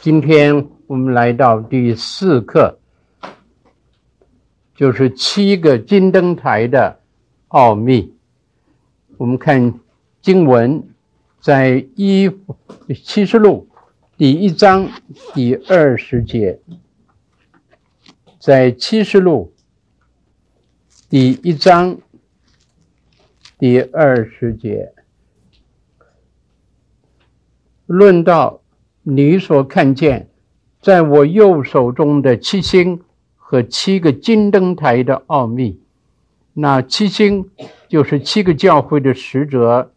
今天我们来到第四课，就是七个金灯台的奥秘。我们看经文，在一七十录第一章第二十节，在七十录第一章第二十节。论到你所看见，在我右手中的七星和七个金灯台的奥秘，那七星就是七个教会的使者，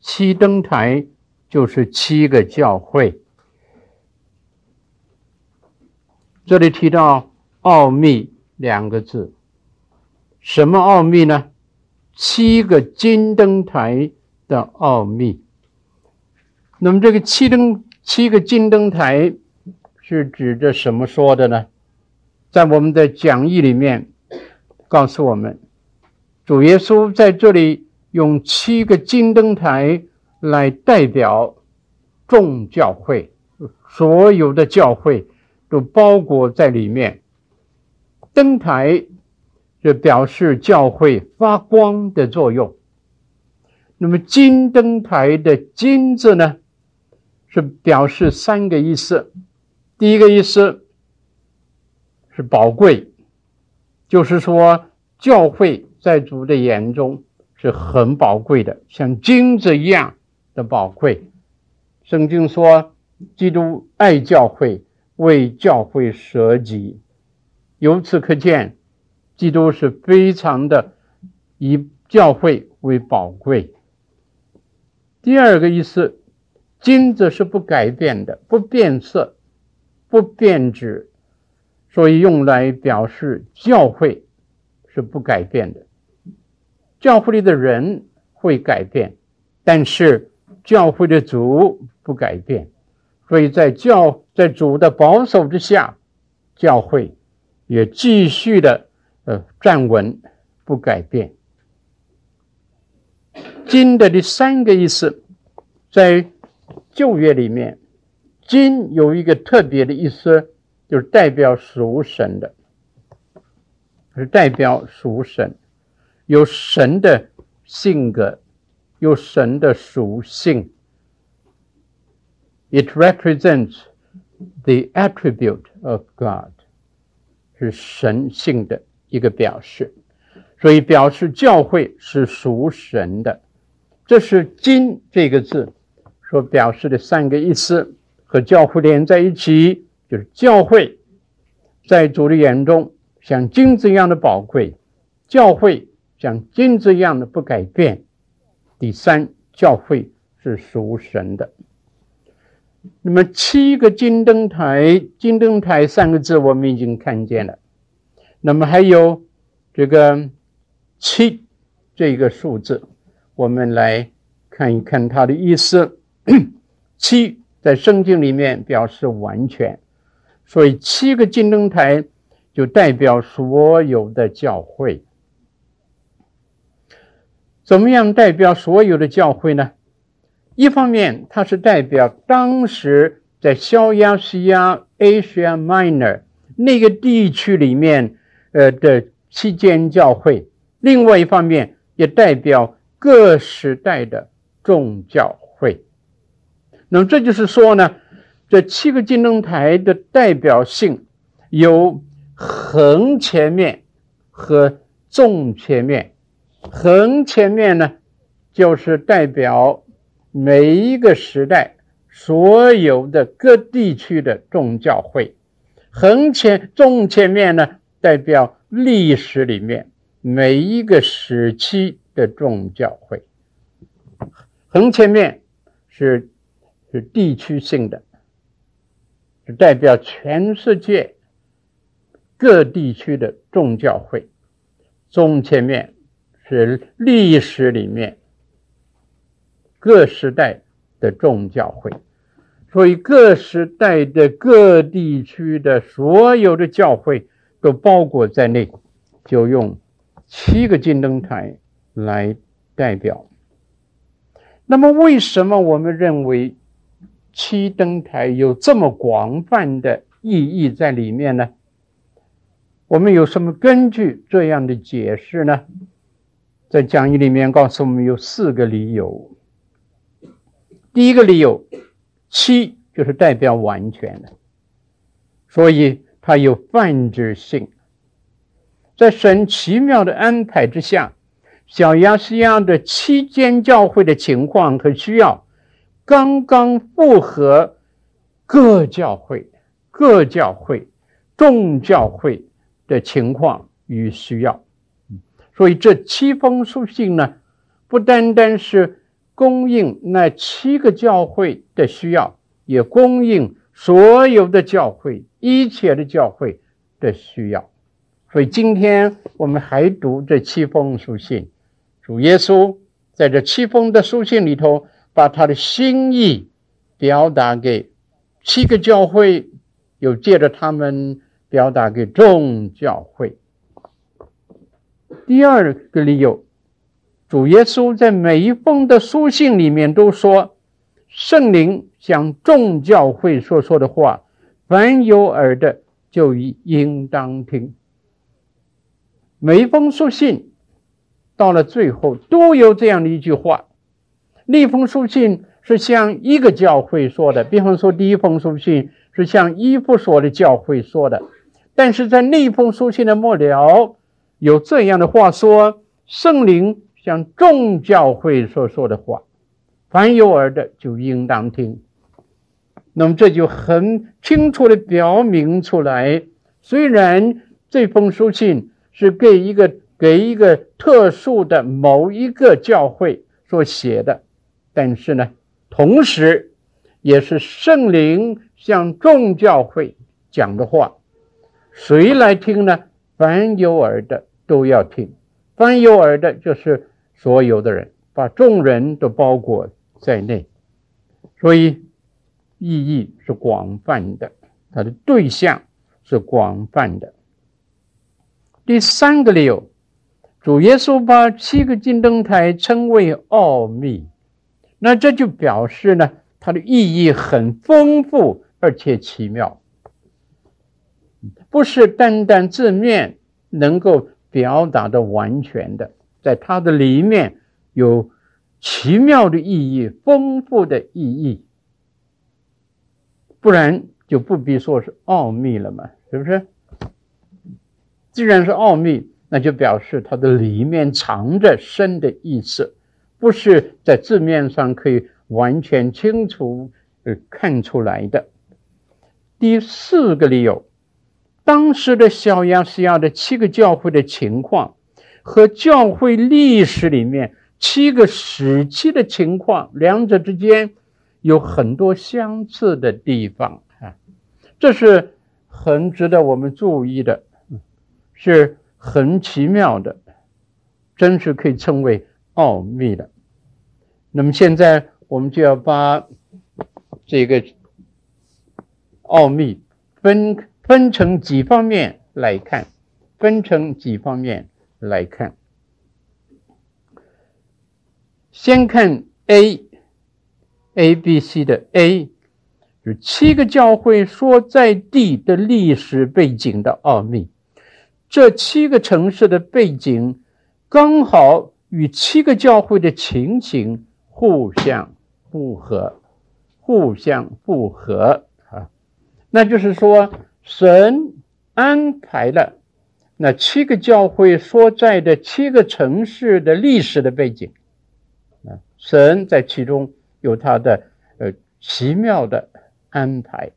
七灯台就是七个教会。这里提到“奥秘”两个字，什么奥秘呢？七个金灯台的奥秘。那么这个七灯七个金灯台是指着什么说的呢？在我们的讲义里面告诉我们，主耶稣在这里用七个金灯台来代表众教会，所有的教会都包裹在里面。灯台就表示教会发光的作用。那么金灯台的“金”字呢？是表示三个意思。第一个意思是宝贵，就是说教会在主的眼中是很宝贵的，像金子一样的宝贵。圣经说，基督爱教会，为教会舍己。由此可见，基督是非常的以教会为宝贵。第二个意思。金子是不改变的，不变色，不变质，所以用来表示教会是不改变的。教会里的人会改变，但是教会的主不改变，所以在教在主的保守之下，教会也继续的呃站稳，不改变。金的第三个意思，在。旧约里面，金有一个特别的意思，就是代表属神的，是代表属神，有神的性格，有神的属性。It represents the attribute of God，是神性的一个表示，所以表示教会是属神的。这是“金”这个字。所表示的三个意思和教会连在一起，就是教会在主的眼中像金子一样的宝贵，教会像金子一样的不改变。第三，教会是属神的。那么七个金灯台，金灯台三个字我们已经看见了。那么还有这个七这个数字，我们来看一看它的意思。七在圣经里面表示完全，所以七个金灯台就代表所有的教会。怎么样代表所有的教会呢？一方面，它是代表当时在小亚细亚 （Asia Minor） 那个地区里面呃的七间教会；另外一方面，也代表各时代的众教会。那么这就是说呢，这七个金灯台的代表性有横切面和纵切面。横切面呢，就是代表每一个时代所有的各地区的众教会；横切纵切面呢，代表历史里面每一个时期的众教会。横切面是。是地区性的，是代表全世界各地区的众教会。纵切面是历史里面各时代的众教会，所以各时代的各地区的所有的教会都包裹在内，就用七个金灯台来代表。那么，为什么我们认为？七灯台有这么广泛的意义在里面呢？我们有什么根据这样的解释呢？在讲义里面告诉我们有四个理由。第一个理由，七就是代表完全的，所以它有泛指性。在神奇妙的安排之下，小亚细亚的七间教会的情况和需要，刚刚符合各教会、各教会、众教会的情况与需要。所以这七封书信呢，不单单是供应那七个教会的需要，也供应所有的教会、一切的教会的需要。所以今天我们还读这七封书信，主耶稣在这七封的书信里头，把他的心意表达给七个教会，又借着他们表达给众教会。第二个理由，主耶稣在每一封的书信里面都说，圣灵向众教会所说，的话，凡有耳的就应当听。每一封书信到了最后都有这样的一句话。那封书信是向一个教会说的，比方说第一封书信是向伊夫所的教会说的，但是在那封书信的末了有这样的话说：圣灵向众教会所说的话，凡有耳的就应当听。那么这就很清楚地表明出来，虽然这封书信。是给一个给一个特殊的某一个教会所写的，但是呢，同时也是圣灵向众教会讲的话，谁来听呢？凡有耳的都要听，凡有耳的，就是所有的人，把众人都包裹在内，所以意义是广泛的，它的对象是广泛的。第三个理由，主耶稣把七个金灯台称为奥秘，那这就表示呢，它的意义很丰富而且奇妙，不是单单字面能够表达的完全的，在它的里面有奇妙的意义、丰富的意义，不然就不必说是奥秘了嘛，是不是？既然是奥秘，那就表示它的里面藏着深的意思，不是在字面上可以完全清楚呃看出来的。第四个理由，当时的小亚细亚的七个教会的情况和教会历史里面七个时期的情况，两者之间有很多相似的地方啊，这是很值得我们注意的。是很奇妙的，真是可以称为奥秘的。那么现在我们就要把这个奥秘分分成几方面来看，分成几方面来看。先看 A，A B C 的 A，是七个教会所在地的历史背景的奥秘。这七个城市的背景刚好与七个教会的情形互相不合，互相不合啊。那就是说，神安排了那七个教会所在的七个城市的历史的背景啊，神在其中有他的呃奇妙的安排，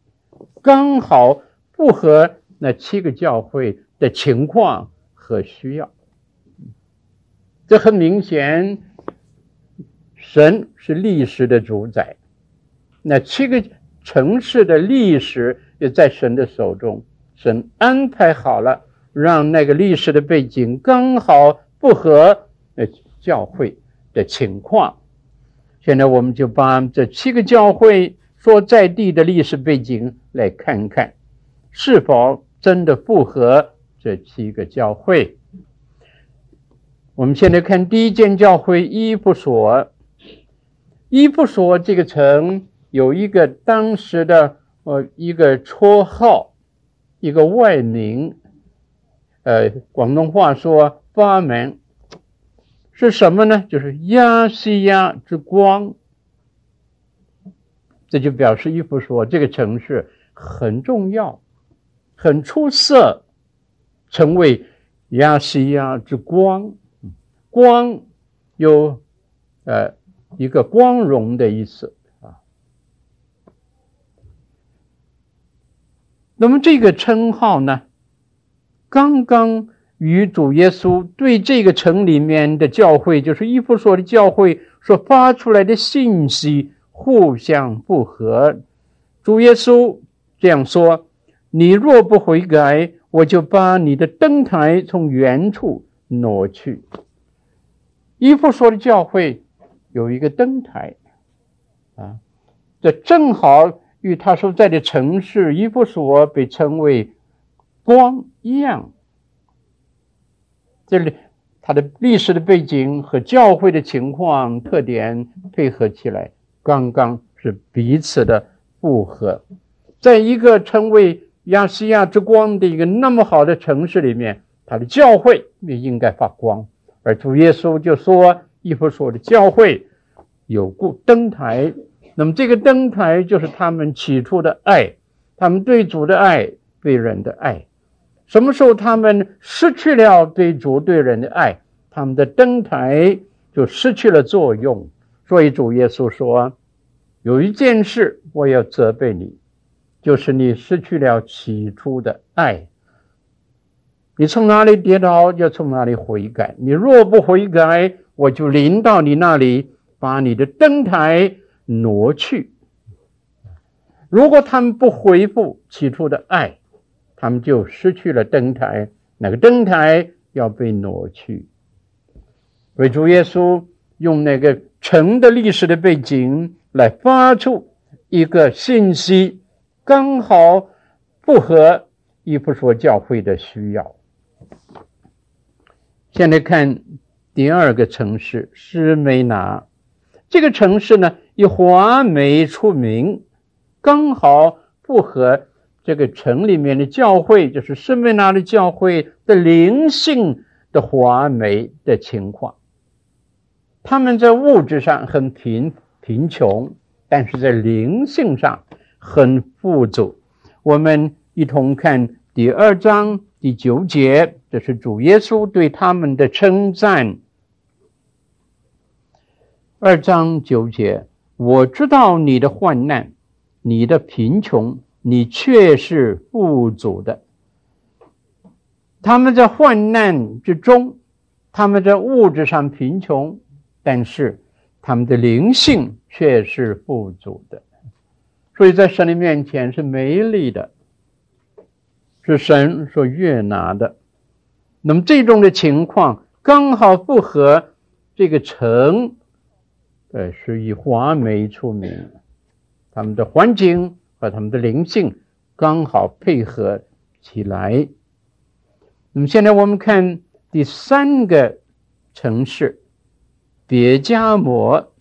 刚好符合那七个教会的情况和需要，这很明显，神是历史的主宰，那七个城市的历史也在神的手中，神安排好了，让那个历史的背景刚好符合呃教会的情况。现在我们就把这七个教会所在地的历史背景来看看，是否真的符合。这七个教会，我们现在看第一间教会以弗所。以弗所这个城有一个当时的呃一个绰号，一个外名，呃，广东话说八门是什么呢？就是亚细亚之光。这就表示以弗所这个城市很重要，很出色，成为亚细亚之光。光有呃一个光荣的意思啊。那么这个称号呢，刚刚与主耶稣对这个城里面的教会，就是伊夫所的教会所发出来的信息。互相不合，主耶稣这样说：“你若不悔改，我就把你的灯台从原处挪去。”伊夫所的教会有一个灯台啊，这正好与他所在的城市伊夫所被称为光一样。这里它的历史的背景和教会的情况特点配合起来。刚刚是彼此的复合，在一个称为亚细亚之光的一个那么好的城市里面，他的教会也应该发光。而主耶稣就说：“伊夫所的教会有故灯台，那么这个灯台就是他们起初的爱，他们对主的爱，对人的爱。什么时候他们失去了对主对人的爱，他们的灯台就失去了作用。”所以主耶稣说：“有一件事我要责备你，就是你失去了起初的爱。你从哪里跌倒，就从哪里悔改。你若不悔改，我就临到你那里，把你的灯台挪去。如果他们不恢复起初的爱，他们就失去了灯台，那个灯台要被挪去。为主耶稣用那个。”城的历史的背景来发出一个信息，刚好符合以弗所教会的需要。现在看第二个城市施美拿，这个城市呢以华美出名，刚好符合这个城里面的教会，就是士每拿的教会的灵性的华美的情况。他们在物质上很贫贫穷，但是在灵性上很富足。我们一同看第二章第九节，这是主耶稣对他们的称赞。二章九节，我知道你的患难，你的贫穷，你却是富足的。他们在患难之中，他们在物质上贫穷。但是他们的灵性却是富足的，所以在神的面前是美丽的，是神所悦纳的。那么这种的情况刚好符合这个城，呃，是以华美出名，他们的环境和他们的灵性刚好配合起来。那么现在我们看第三个城市。别迦摩，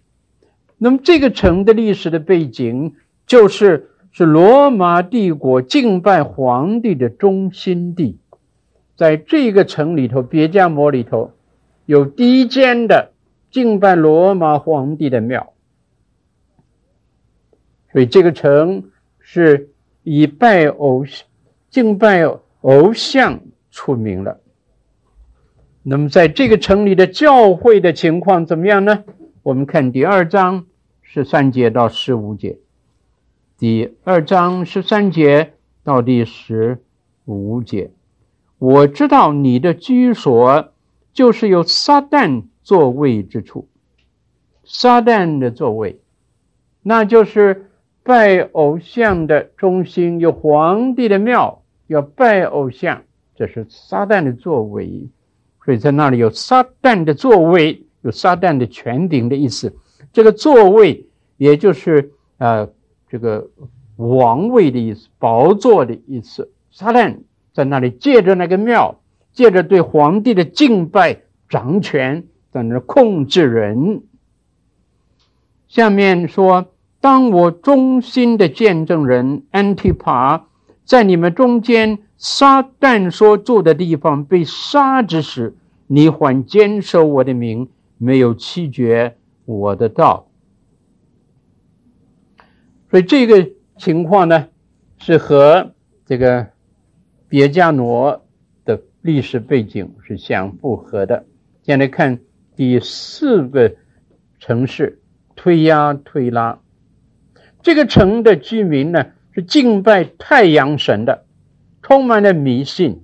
那么这个城的历史的背景就是是罗马帝国敬拜皇帝的中心地，在这个城里头，别迦摩里头有第一间的敬拜罗马皇帝的庙，所以这个城是以拜偶敬拜偶像出名了。那么，在这个城里的教会的情况怎么样呢？我们看第二章十三节到十五节。第二章十三节到第十五节，我知道你的居所就是有撒旦座位之处，撒旦的座位，那就是拜偶像的中心，有皇帝的庙，要拜偶像，这是撒旦的座位。所以在那里有撒旦的座位，有撒旦的权柄的意思。这个座位也就是呃这个王位的意思，宝座的意思。撒旦在那里借着那个庙，借着对皇帝的敬拜掌权，在那儿控制人。下面说当我忠心的见证人安提帕在你们中间，撒旦所住的地方被杀之时，你还坚守我的名，没有弃绝我的道。所以这个情况呢，是和这个别加罗的历史背景是相符合的。现在看第四个城市推压推拉，这个城的居民呢，是敬拜太阳神的，充满了迷信。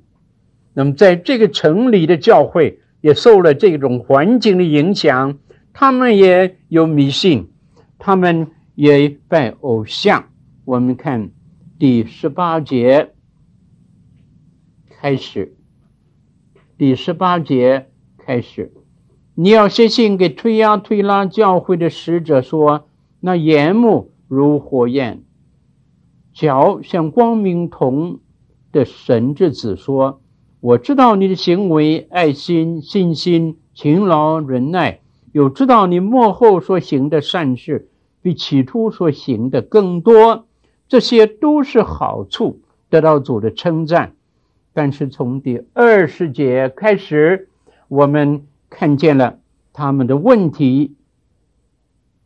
那么在这个城里的教会也受了这种环境的影响，他们也有迷信，他们也拜偶像。我们看第十八节开始，第十八节开始，你要写信给推压推拉教会的使者说：那眼目如火焰。脚像光明铜的神之子说：“我知道你的行为、爱心、信心、勤劳、忍耐，又知道你幕后所行的善事比起初所行的更多。这些都是好处，得到主的称赞。但是从第二十节开始，我们看见了他们的问题。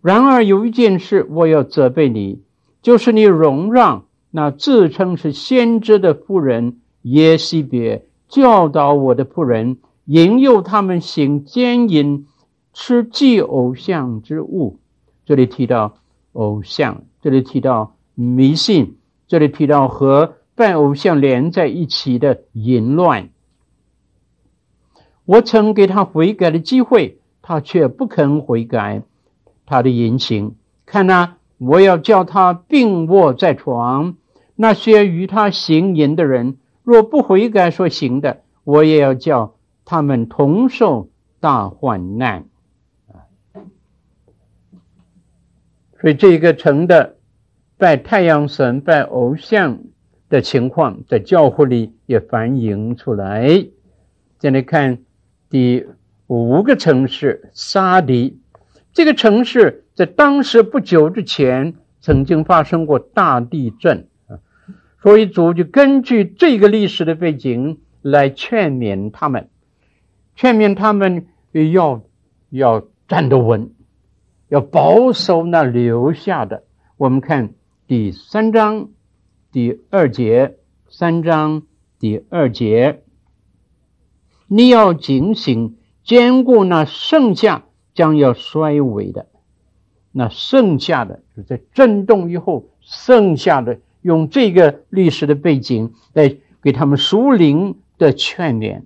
然而有一件事，我要责备你。”就是你容让那自称是先知的妇人耶西别教导我的仆人，引诱他们行奸淫，吃祭偶像之物。这里提到偶像，这里提到迷信，这里提到和拜偶像连在一起的淫乱。我曾给他悔改的机会，他却不肯悔改他的言行。看哪。我要叫他病卧在床，那些与他行淫的人，若不悔改所行的，我也要叫他们同受大患难。所以这个城的拜太阳神、拜偶像的情况，在教会里也反映出来。再来看第五个城市沙迪，这个城市。在当时不久之前，曾经发生过大地震啊，所以主就根据这个历史的背景来劝勉他们，劝勉他们要要站得稳，要保守那留下的。我们看第三章第二节，三章第二节，你要警醒，坚固那剩下将要衰微的。那剩下的就在震动以后，剩下的用这个历史的背景来给他们属灵的劝勉，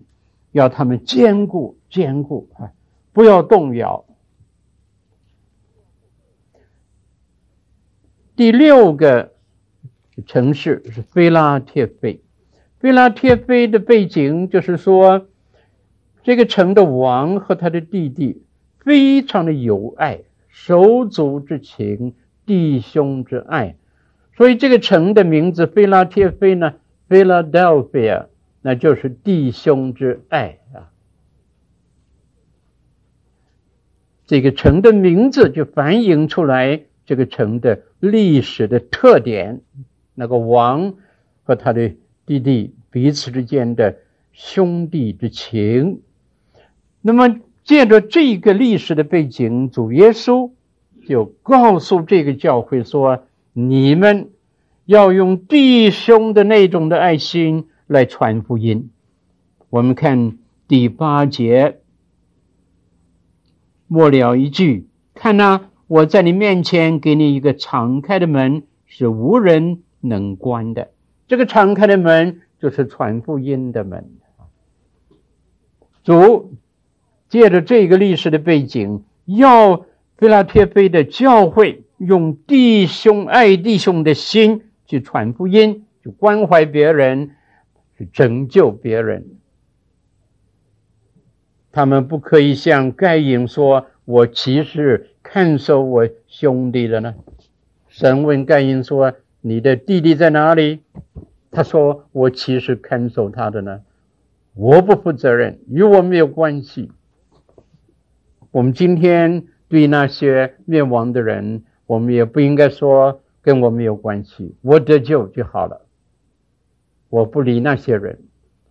要他们坚固坚固啊，不要动摇。第六个城市是菲拉铁菲，菲拉铁菲的背景就是说，这个城的王和他的弟弟非常的有爱。手足之情，弟兄之爱，所以这个城的名字菲拉铁菲呢，Philadelphia，那就是弟兄之爱啊。这个城的名字就反映出来这个城的历史的特点，那个王和他的弟弟彼此之间的兄弟之情，那么。借着这个历史的背景，主耶稣就告诉这个教会说：“你们要用弟兄的那种的爱心来传福音。”我们看第八节末了一句：“看哪，我在你面前给你一个敞开的门，是无人能关的。这个敞开的门就是传福音的门。”主。借着这个历史的背景，要非拉铁非的教会用弟兄爱弟兄的心去传福音，去关怀别人，去拯救别人。他们不可以像盖因说：“我其实看守我兄弟的呢？”神问盖因说：“你的弟弟在哪里？”他说：“我其实看守他的呢？我不负责任，与我没有关系。”我们今天对那些灭亡的人，我们也不应该说跟我们有关系，我得救就好了，我不理那些人。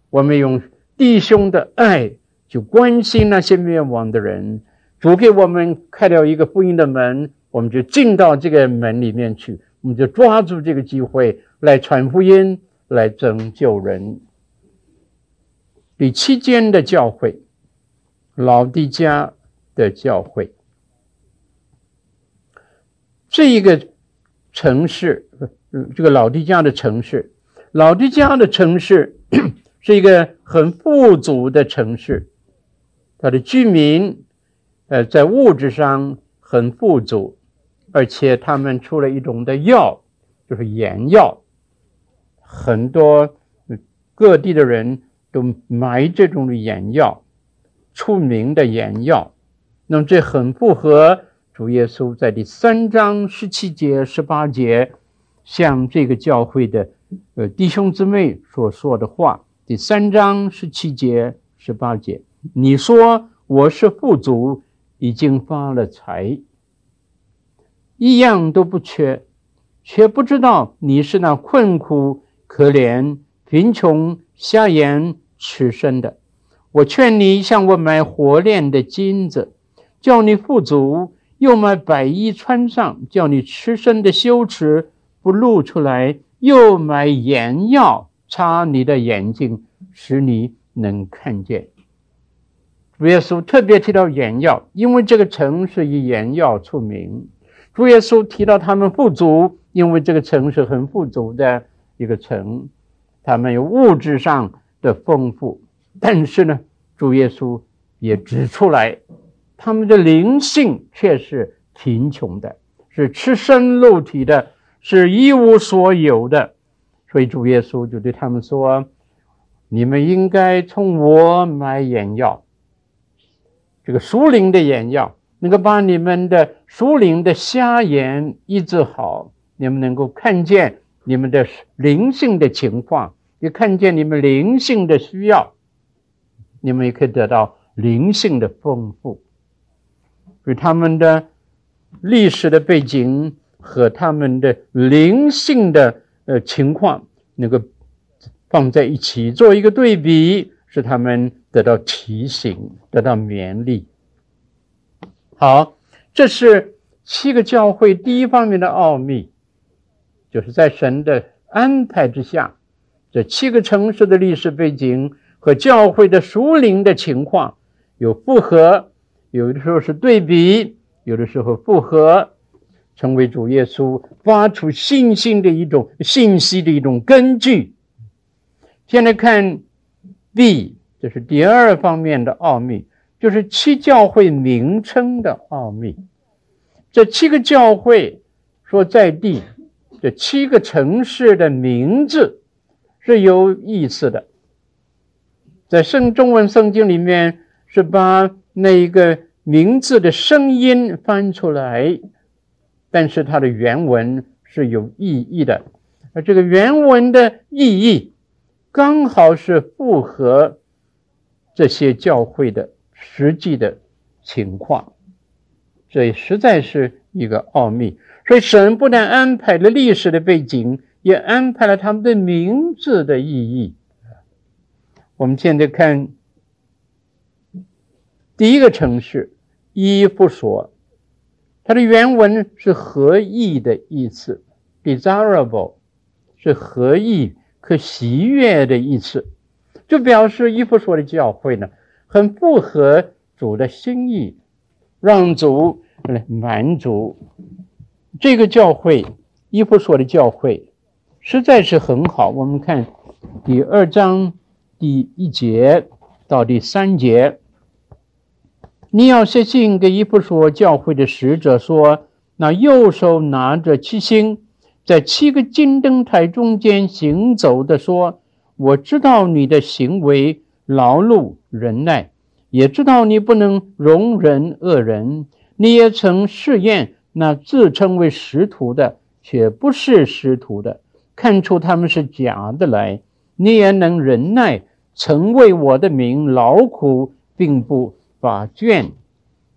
我们用弟兄的爱去关心那些灭亡的人。主给我们开了一个福音的门，我们就进到这个门里面去，我们就抓住这个机会来传福音，来拯救人。第七间的教会，老底嘉的教会，这一个城市，这个老底嘉的城市，老底嘉的城市是一个很富足的城市，它的居民。呃，在物质上很富足，而且他们出了一种的药，就是眼药，很多各地的人都买这种的眼药，出名的眼药。那么这很符合主耶稣在第三章十七节、十八节向这个教会的呃弟兄姊妹所说的话。第三章十七节、十八节，你说我是富足。已经发了财，一样都不缺，却不知道你是那困苦、可怜、贫穷、瞎眼、赤身的。我劝你向我买火炼的金子，叫你富足；又买白衣穿上，叫你吃身的羞耻不露出来；又买眼药擦你的眼睛，使你能看见。主耶稣特别提到眼药，因为这个城市以眼药出名。主耶稣提到他们富足，因为这个城市很富足的一个城，他们有物质上的丰富。但是呢，主耶稣也指出来，他们的灵性却是贫穷的，是赤身露体的，是一无所有的。所以主耶稣就对他们说：“你们应该从我买眼药。”这个属灵的眼药，能够把你们的属灵的瞎眼医治好，你们能够看见你们的灵性的情况，也看见你们灵性的需要，你们也可以得到灵性的丰富。与他们的历史的背景和他们的灵性的呃情况，能够放在一起做一个对比，使他们。得到提醒，得到勉励。好，这是七个教会第一方面的奥秘，就是在神的安排之下，这七个城市的历史背景和教会的属灵的情况有复合，有的时候是对比，有的时候复合，成为主耶稣发出信心的一种信息的一种根据。现在看 B。这是第二方面的奥秘，就是七教会名称的奥秘。这七个教会所在地，这七个城市的名字是有意思的。在圣中文圣经里面，是把那一个名字的声音翻出来，但是它的原文是有意义的，而这个原文的意义刚好是符合。这些教会的实际的情况，这也实在是一个奥秘。所以神不但安排了历史的背景，也安排了他们的名字的意义。我们现在看第一个城市伊夫所，它的原文是合意的意思，desirable 是合意、可喜悦的意思。就表示伊夫所的教会呢，很符合主的心意，让主来满足这个教会。伊夫所的教会实在是很好。我们看第二章第一节到第三节，你要写信给以弗所教会的使者说：那右手拿着七星，在七个金灯台中间行走的说。我知道你的行为劳碌忍耐，也知道你不能容忍恶人。你也曾试验那自称为使徒的，却不是使徒的，看出他们是假的来。你也能忍耐，曾为我的名劳苦，并不乏倦。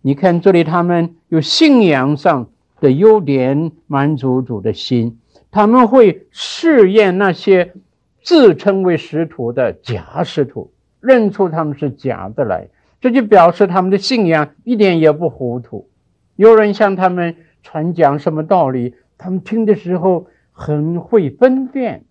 你看这里，他们有信仰上的优点，满足主的心。他们会试验那些自称为使徒的假使徒，认出他们是假的来，这就表示他们的信仰一点也不糊涂。有人向他们传讲什么道理，他们听的时候很会分辨，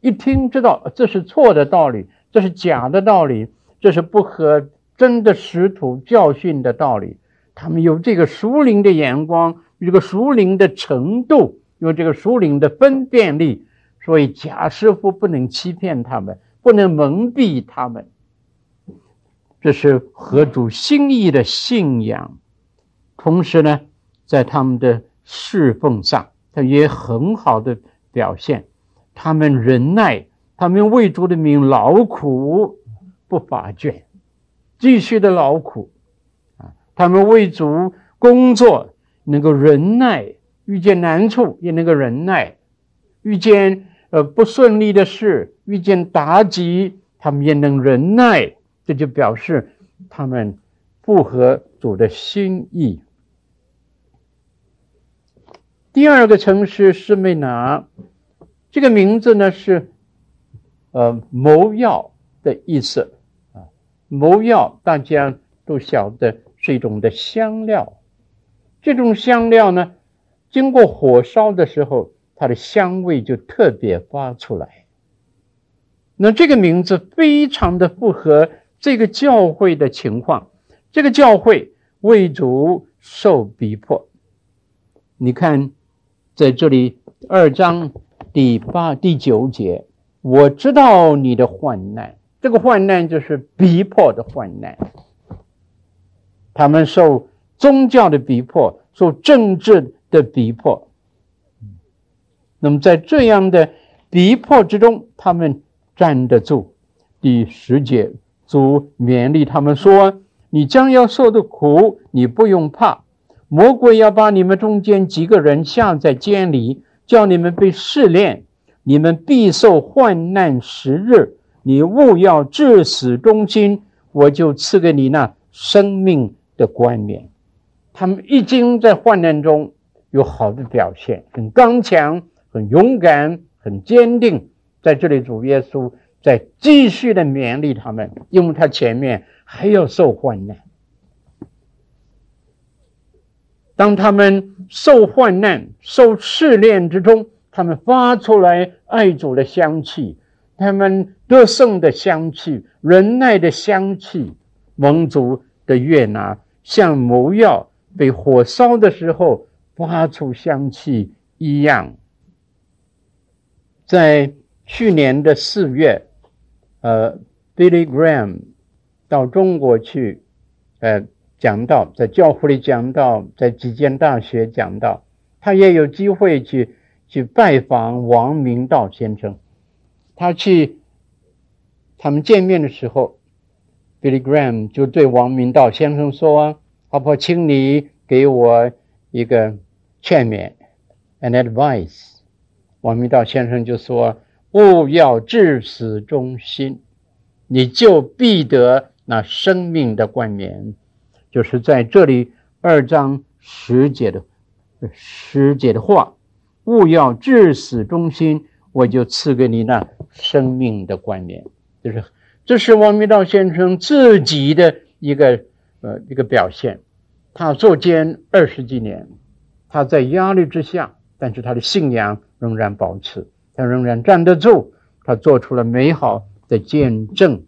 一听知道这是错的道理，这是假的道理，这是不合真的使徒教训的道理。他们有这个熟灵的眼光，有这个熟灵的程度。有这个熟灵的分辨力，所以假师傅不能欺骗他们，不能蒙蔽他们。这是合主心意的信仰。同时呢，在他们的侍奉上，他也很好的表现。他们忍耐，他们为主的名劳苦不乏倦，继续的劳苦啊，他们为主工作能够忍耐。遇见难处也能够忍耐，遇见呃不顺利的事，遇见打击，他们也能忍耐，这就表示他们符合主的心意。第二个城市是美拿，这个名字呢是呃谋要的意思，谋药大家都晓得是一种的香料，这种香料呢。经过火烧的时候，它的香味就特别发出来。那这个名字非常的符合这个教会的情况。这个教会为主受逼迫。你看，在这里二章第八、第九节，我知道你的患难。这个患难就是逼迫的患难。他们受宗教的逼迫，受政治的逼迫，那么在这样的逼迫之中，他们站得住。第十节，主勉励他们说：“你将要受的苦，你不用怕。魔鬼要把你们中间几个人下在监里，叫你们被试炼，你们必受患难十日。你勿要至死忠心，我就赐给你那生命的冠冕。”他们已经在患难中。有好的表现，很刚强，很勇敢，很坚定。在这里，主耶稣在继续的勉励他们，因为他前面还要受患难。当他们受患难、受试炼之中，他们发出来爱主的香气，他们得胜的香气，忍耐的香气，蒙族的悦纳，像魔药被火烧的时候。发出香气一样。在去年的四月，呃，Billy Graham 到中国去，呃，讲到，在教会里讲到，在几间大学讲到，他也有机会去去拜访王明道先生。他去，他们见面的时候，Billy Graham 就对王明道先生说：“好不好，请你给我。”一个劝勉，an advice，王明道先生就说：“勿要至死忠心，你就必得那生命的冠冕。”就是在这里二章十节的十节的话，“勿要至死忠心，我就赐给你那生命的冠冕。”就是这是王明道先生自己的一个呃一个表现。他坐监二十几年，他在压力之下，但是他的信仰仍然保持，他仍然站得住，他做出了美好的见证。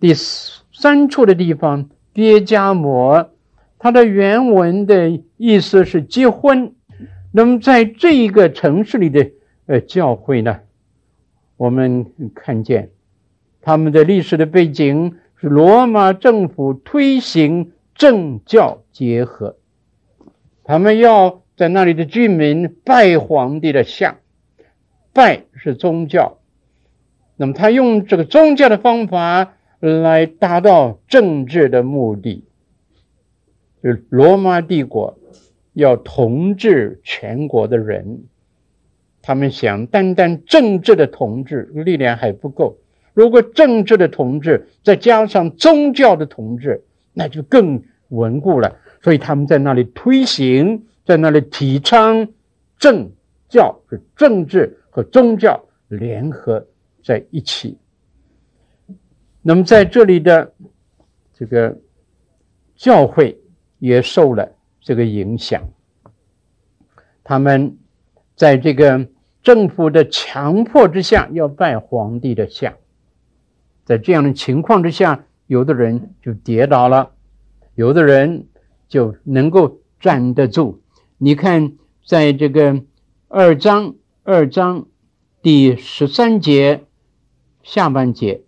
第三处的地方，别加摩，它的原文的意思是结婚。那么在这一个城市里的呃教会呢，我们看见。他们的历史的背景是罗马政府推行政教结合，他们要在那里的居民拜皇帝的像，拜是宗教，那么他用这个宗教的方法来达到政治的目的，就罗马帝国要统治全国的人，他们想单单政治的统治力量还不够。如果政治的统治再加上宗教的统治，那就更稳固了。所以他们在那里推行，在那里提倡政教，是政治和宗教联合在一起。那么在这里的这个教会也受了这个影响，他们在这个政府的强迫之下要拜皇帝的像，在这样的情况之下，有的人就跌倒了，有的人就能够站得住。你看，在这个二章二章第十三节下半节。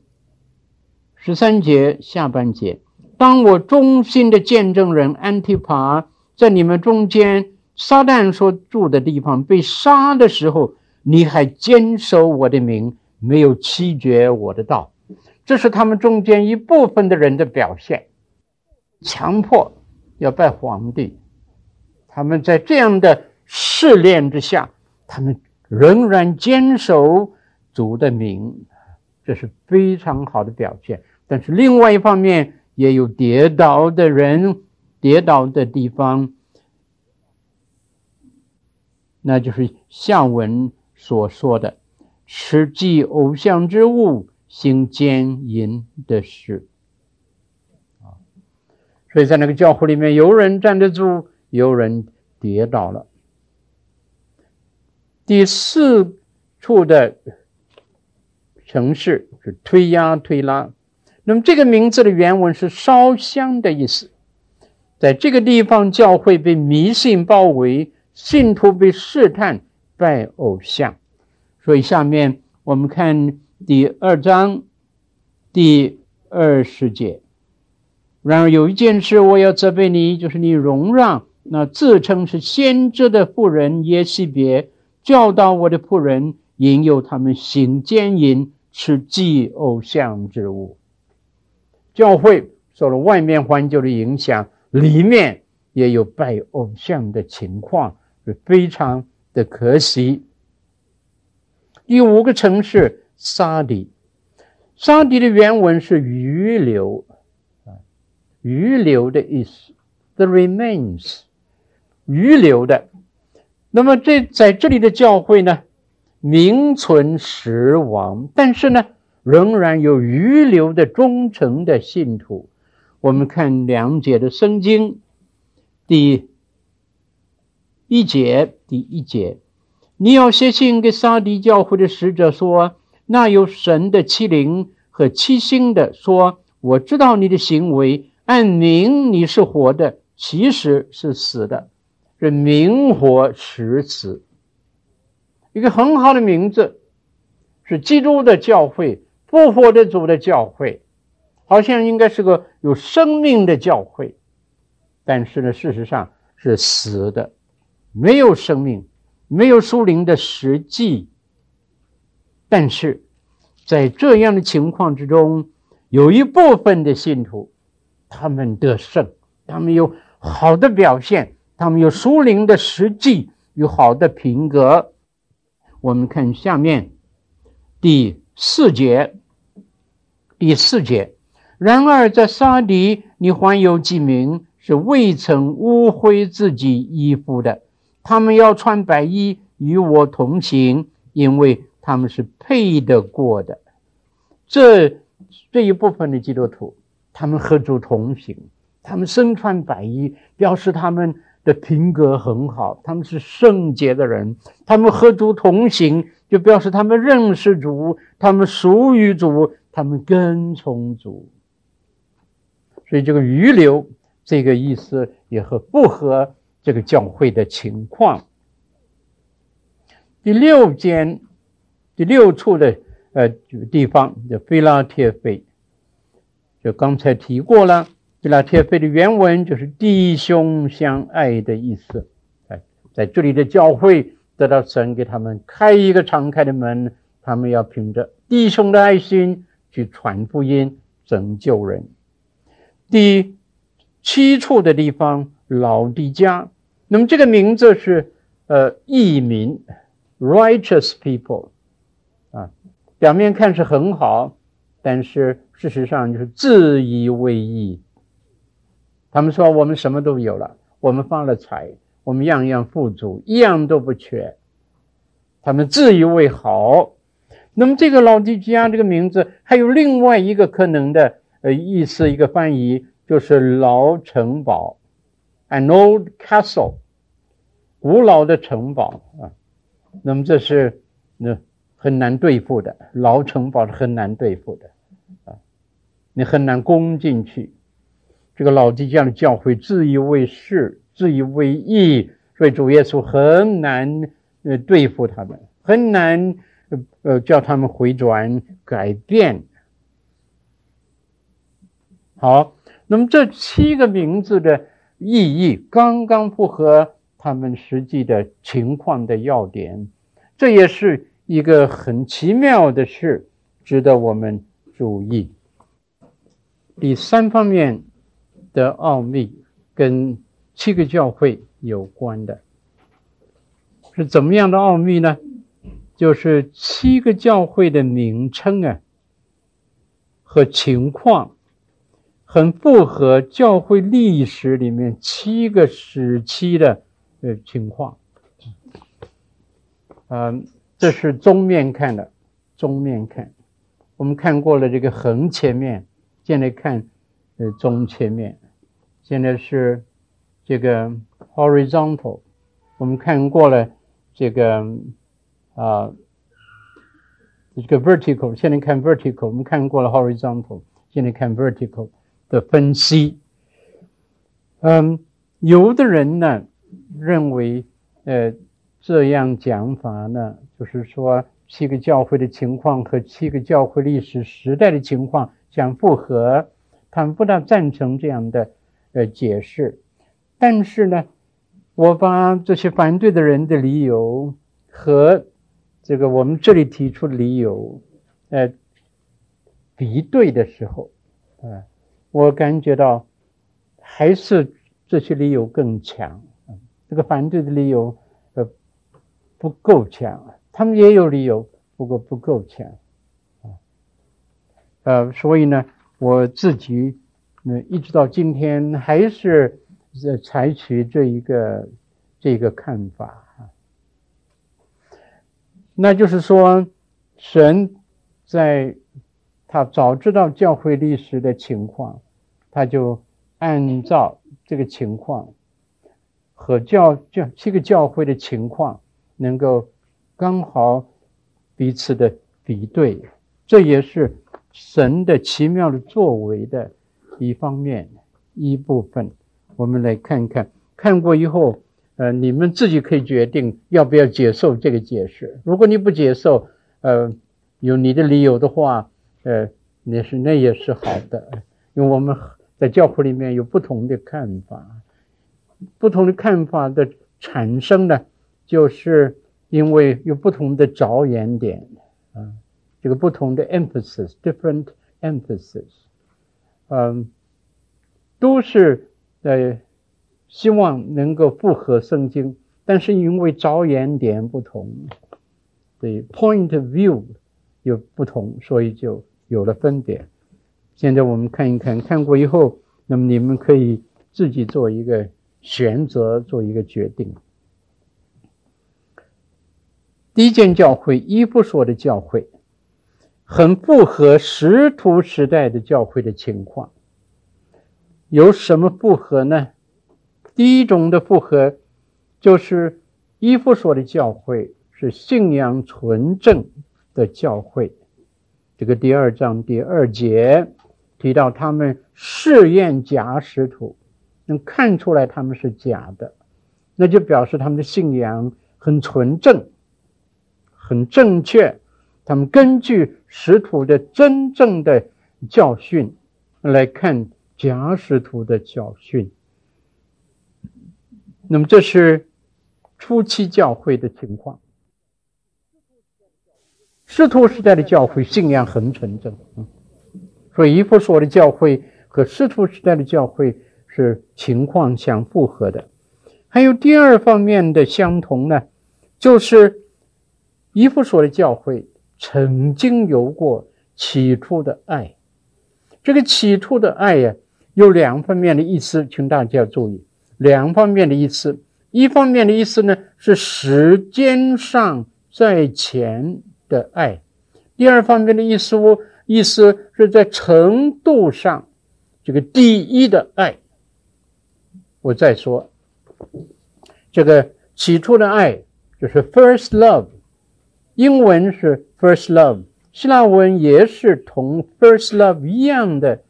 十三节下半节，当我忠心的见证人安提帕在你们中间，撒旦所住的地方被杀的时候，你还坚守我的名，没有弃绝我的道。这是他们中间一部分的人的表现，强迫要拜皇帝。他们在这样的试炼之下，他们仍然坚守主的名。这是非常好的表现，但是另外一方面也有跌倒的人，跌倒的地方，那就是下文所说的吃祭偶像之物、行奸淫的事啊。所以在那个教会里面，有人站得住，有人跌倒了。第四处的。城市是推压推拉，那么这个名字的原文是烧香的意思。在这个地方，教会被迷信包围，信徒被试探拜偶像。所以下面我们看第二章第二十节。然而有一件事我要责备你，就是你容让那自称是先知的妇人耶西别教导我的仆人，引诱他们行奸淫。是祭偶像之物，教会受了外面环境的影响，里面也有拜偶像的情况，是非常的可惜。第五个城市沙底，沙底的原文是余留啊，余留的意思，the remains，余留的。那么这在这里的教会呢？名存实亡，但是呢，仍然有余留的忠诚的信徒。我们看两节的圣经，第一节，第一节，你要写信给撒底教会的使者说：那有神的欺凌和七星的说，我知道你的行为，按名你是活的，其实是死的，是名活实死。一个很好的名字，是基督的教会，复活的主的教会，好像应该是个有生命的教会，但是呢，事实上是死的，没有生命，没有属灵的实际。但是在这样的情况之中，有一部分的信徒，他们得胜，他们有好的表现，他们有属灵的实际，有好的品格。我们看下面第四节，第四节。然而在沙底，你还有几名是未曾污秽自己衣服的，他们要穿白衣与我同行，因为他们是配得过的。这这一部分的基督徒，他们和主同行，他们身穿白衣，表示他们。的品格很好，他们是圣洁的人，他们和主同行，就表示他们认识主，他们属于主，他们跟从主。所以这个余留这个意思也很符合这个教会的情况。第六间，第六处的呃地方叫菲拉铁非，就刚才提过了。菲拉铁非的原文就是弟兄相爱的意思。哎，在这里的教会得到神给他们开一个敞开的门，他们要凭着弟兄的爱心去传福音、拯救人。第七处的地方，老底嘉，那么这个名字是呃义民 （righteous people） 啊，表面看是很好，但是事实上就是自以为意。他们说我们什么都有了，我们发了财，我们样样富足，一样都不缺。他们自以为好。那么这个老底嘉这个名字还有另外一个可能的呃意思，一个翻译就是老城堡，an old castle，古老的城堡啊。那么这是那很难对付的，老城堡是很难对付的啊，你很难攻进去。这个老底嘉的教会自以为是，自以为义，所以主耶稣很难呃对付他们，很难呃叫他们回转改变。好，那么这七个名字的意义刚刚符合他们实际的情况的要点，这也是一个很奇妙的事，值得我们注意。第三方面。的奥秘跟七个教会有关的，是怎么样的奥秘呢？就是七个教会的名称啊和情况，很符合教会历史里面七个时期的呃情况。嗯，这是中面看的，中面看，我们看过了这个横切面，现在看呃中切面。现在是这个 horizontal，我们看过了这个啊，这个 vertical，现在看 vertical，我们看过了 horizontal，现在看 vertical 的分析。嗯，有的人呢认为，呃，这样讲法呢，就是说七个教会的情况和七个教会历史时代的情况相符合，他们不大赞成这样的。呃，解释，但是呢，我把这些反对的人的理由和这个我们这里提出理由，呃，敌对的时候，啊、呃，我感觉到还是这些理由更强，这个反对的理由呃不够强，他们也有理由，不过不够强，啊，呃，所以呢，我自己。那一直到今天还是在采取这一个这一个看法，那就是说，神在他早知道教会历史的情况，他就按照这个情况和教教七个教会的情况，能够刚好彼此的比对，这也是神的奇妙的作为的。一方面，一部分，我们来看看，看过以后，呃，你们自己可以决定要不要接受这个解释。如果你不接受，呃，有你的理由的话，呃，那是那也是好的，因为我们在教会里面有不同的看法，不同的看法的产生呢，就是因为有不同的着眼点啊，这个不同的 emphasis，different emphasis。嗯，都是呃希望能够符合圣经，但是因为着眼点不同，对 point of view 有不同，所以就有了分别。现在我们看一看，看过以后，那么你们可以自己做一个选择，做一个决定。第一间教会，以弗所的教会。很符合使徒时代的教会的情况，有什么不合呢？第一种的符合，就是以弗所的教会是信仰纯正的教会。这个第二章第二节提到他们试验假使徒，能看出来他们是假的，那就表示他们的信仰很纯正，很正确。他们根据使徒的真正的教训来看假使徒的教训，那么这是初期教会的情况。师徒时代的教会信仰很纯正，嗯，所以以弗所的教会和师徒时代的教会是情况相符合的。还有第二方面的相同呢，就是以弗所的教会。曾经有过起初的爱，这个起初的爱呀，有两方面的意思，请大家注意，两方面的意思。一方面的意思呢，是时间上在前的爱；第二方面的意思，我意思是在程度上，这个第一的爱。我再说，这个起初的爱就是 first love，英文是 first love，希腊文也是同 first love 一样的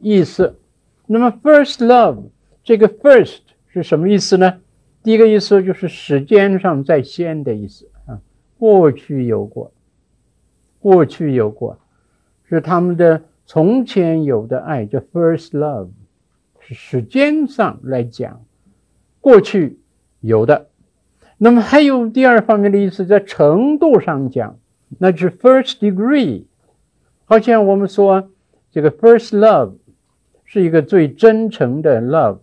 意思。那么 first love 这个 first 是什么意思呢？第一个意思就是时间上在先的意思啊，过去有过，过去有过，是他们的从前有的爱，叫 first love，是时间上来讲，过去有的。那么还有第二方面的意思，在程度上讲，那就是 first degree，好像我们说这个 first love 是一个最真诚的 love，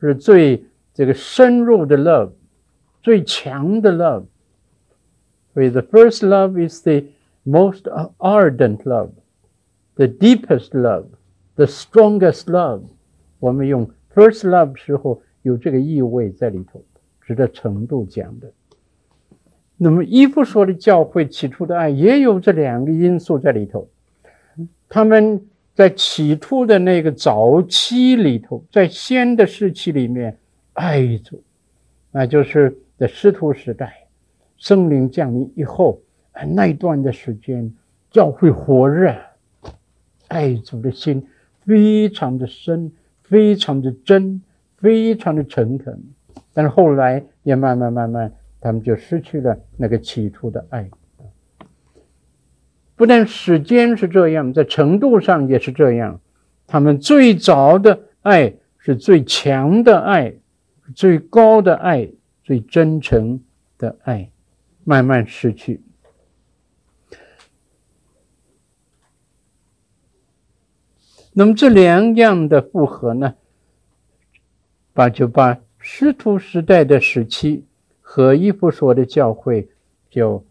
是最。这个深入的 love，最强的 love，所以 the first love is the most ardent love，the deepest love，the strongest love。我们用 first love 时候有这个意味在里头，指的程度讲的。那么伊夫所的教会起初的爱也有这两个因素在里头，他们在起初的那个早期里头，在先的时期里面。爱主，那就是在师徒时代，圣灵降临以后，那一段的时间，教会火热，爱主的心非常的深，非常的真，非常的诚恳。但是后来也慢慢慢慢，他们就失去了那个起初的爱。不但时间是这样，在程度上也是这样。他们最早的爱是最强的爱。最高的爱，最真诚的爱，慢慢失去。那么这两样的复合呢，把就把师徒时代的时期和伊夫所的教会就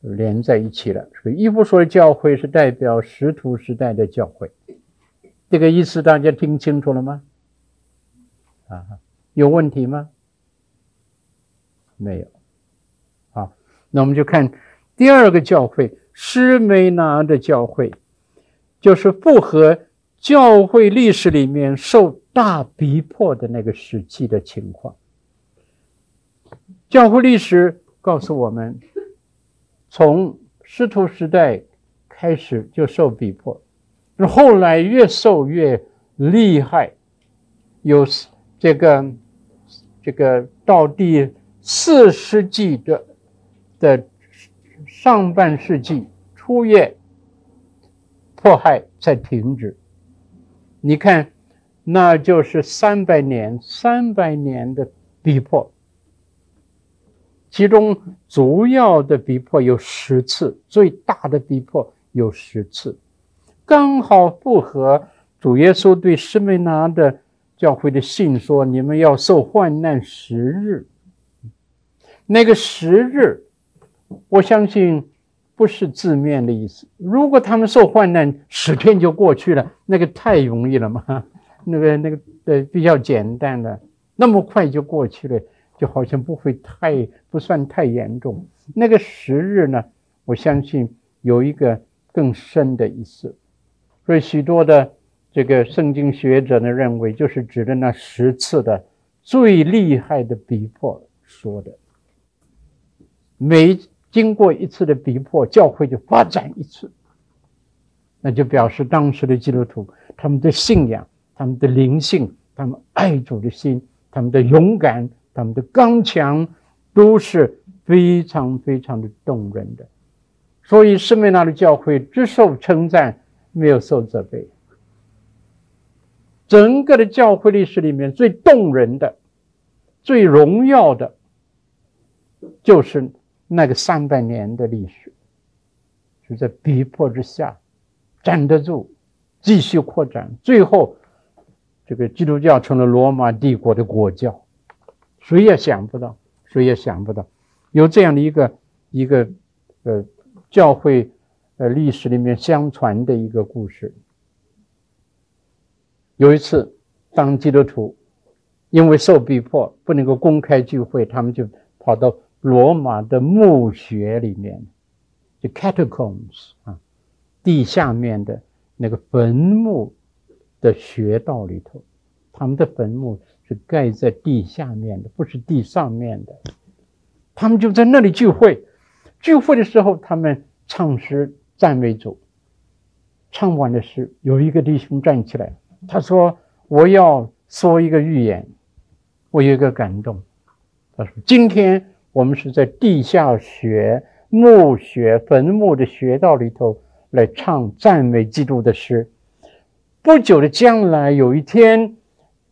连在一起了。所以以弗所的教会是代表使徒时代的教会，这个意思大家听清楚了吗？啊。有问题吗？没有。好，那我们就看第二个教会，士每拿的教会，就是符合教会历史里面受大逼迫的那个时期的情况。教会历史告诉我们，从师徒时代开始就受逼迫，后来越受越厉害，有。这个，这个到第四世纪的的上半世纪初叶，迫害才停止。你看，那就是三百年，三百年的逼迫，其中主要的逼迫有十次，最大的逼迫有十次，刚好符合主耶稣对施美拿的。教会的信说：“你们要受患难十日。”那个十日，我相信不是字面的意思。如果他们受患难十天就过去了，那个太容易了嘛？那个那个呃比较简单的，那么快就过去了，就好像不会太不算太严重。那个十日呢，我相信有一个更深的意思，所以许多的。这个圣经学者呢认为，就是指的那十次的最厉害的逼迫说的。每经过一次的逼迫，教会就发展一次，那就表示当时的基督徒他们的信仰、他们的灵性、他们爱主的心、他们的勇敢、他们的刚强，都是非常非常的动人的。所以，士每拿的教会只受称赞，没有受责备。整个的教会历史里面最动人的、最荣耀的，就是那个三百年的历史，是在逼迫之下站得住，继续扩展，最后这个基督教成了罗马帝国的国教。谁也想不到，谁也想不到有这样的一个一个呃教会呃历史里面相传的一个故事。有一次，当基督徒因为受逼迫，不能够公开聚会，他们就跑到罗马的墓穴里面，就 catacombs 啊，地下面的那个坟墓的穴道里头，他们的坟墓是盖在地下面的，不是地上面的。他们就在那里聚会，聚会的时候，他们唱诗赞美主。唱完的诗，有一个弟兄站起来，他说：“我要说一个预言，我有一个感动。”他说：“今天我们是在地下穴、墓穴、坟墓的穴道里头来唱赞美基督的诗。不久的将来，有一天，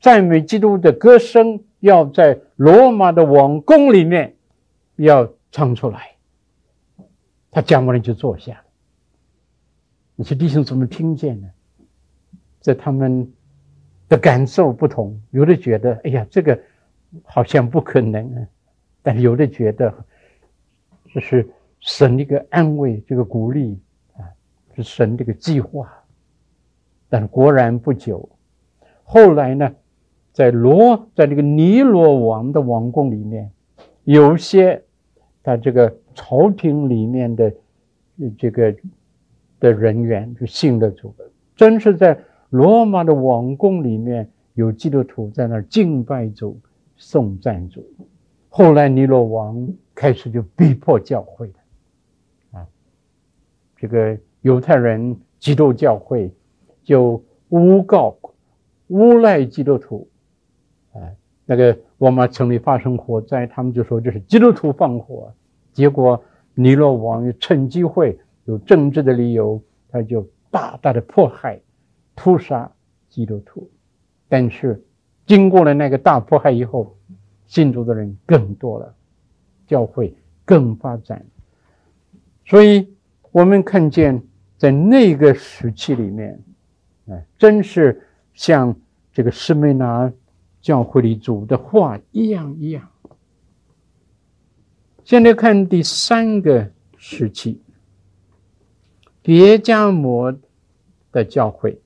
赞美基督的歌声要在罗马的王宫里面要唱出来。”他讲完了就坐下。那些弟兄怎么听见呢？在他们的感受不同，有的觉得哎呀，这个好像不可能啊，但有的觉得这是神的一个安慰，这个鼓励啊，是神这个计划。但是果然不久，后来呢，在罗在这个尼罗王的王宫里面，有些他这个朝廷里面的这个。的人员就信了主，真是在罗马的王宫里面有基督徒在那儿敬拜主、颂赞主。后来尼罗王开始就逼迫教会了，啊，这个犹太人基督教会就诬告、诬赖基督徒，那个罗马城里发生火灾，他们就说这是基督徒放火，结果尼罗王又趁机会。有政治的理由，他就大大的迫害、屠杀基督徒。但是，经过了那个大迫害以后，信主的人更多了，教会更发展。所以，我们看见在那个时期里面，哎，真是像这个士每拿教会里主的话一样一样。现在看第三个时期。别迦摩的教会，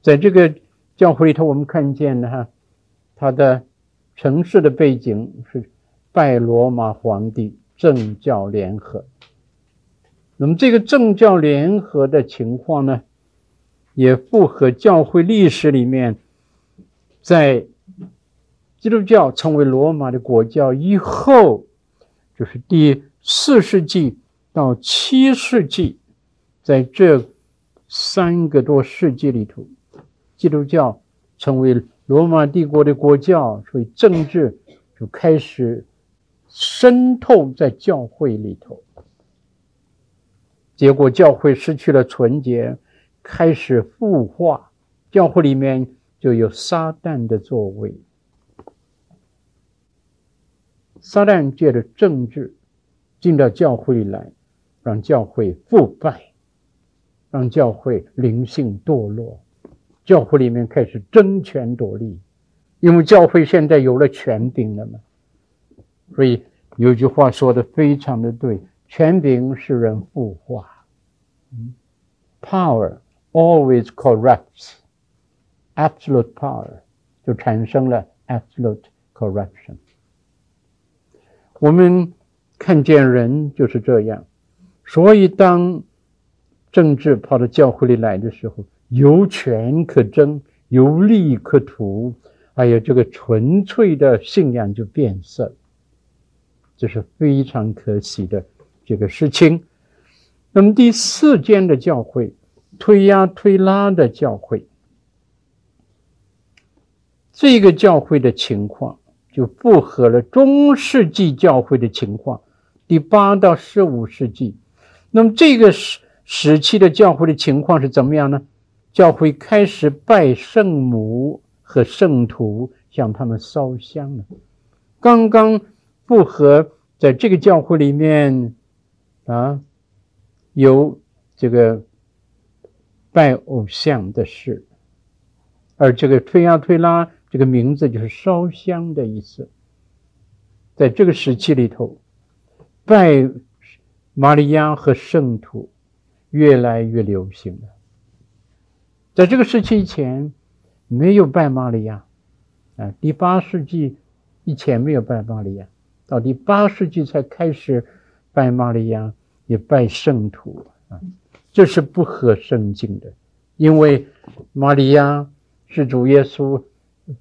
在这个教会里头，我们看见哈，他的城市的背景是拜罗马皇帝，政教联合。那么这个政教联合的情况呢，也符合教会历史里面，在基督教成为罗马的国教以后，就是第四世纪到七世纪。在这三个多世纪里头，基督教成为罗马帝国的国教，所以政治就开始渗透在教会里头。结果教会失去了纯洁，开始腐化，教会里面就有撒旦的作为。撒旦借着政治进到教会里来，让教会腐败。让教会灵性堕落，教会里面开始争权夺利，因为教会现在有了权柄了嘛。所以有句话说的非常的对：权柄使人腐化。Power always corrupts. Absolute power 就产生了 absolute corruption。我们看见人就是这样，所以当。政治跑到教会里来的时候，有权可争，有利可图，还有这个纯粹的信仰就变色，这是非常可喜的这个事情。那么第四间的教会，推呀推拉的教会，这个教会的情况就符合了中世纪教会的情况，第八到十五世纪，那么这个时。时期的教会的情况是怎么样呢？教会开始拜圣母和圣徒，向他们烧香了。刚刚不和在这个教会里面啊，有这个拜偶像的事，而这个推呀推拉这个名字就是烧香的意思。在这个时期里头，拜玛利亚和圣徒。越来越流行了。在这个时期以前，没有拜玛利亚啊，第八世纪以前没有拜玛利亚，到第八世纪才开始拜玛利亚，也拜圣徒啊，这是不合圣经的，因为玛利亚是主耶稣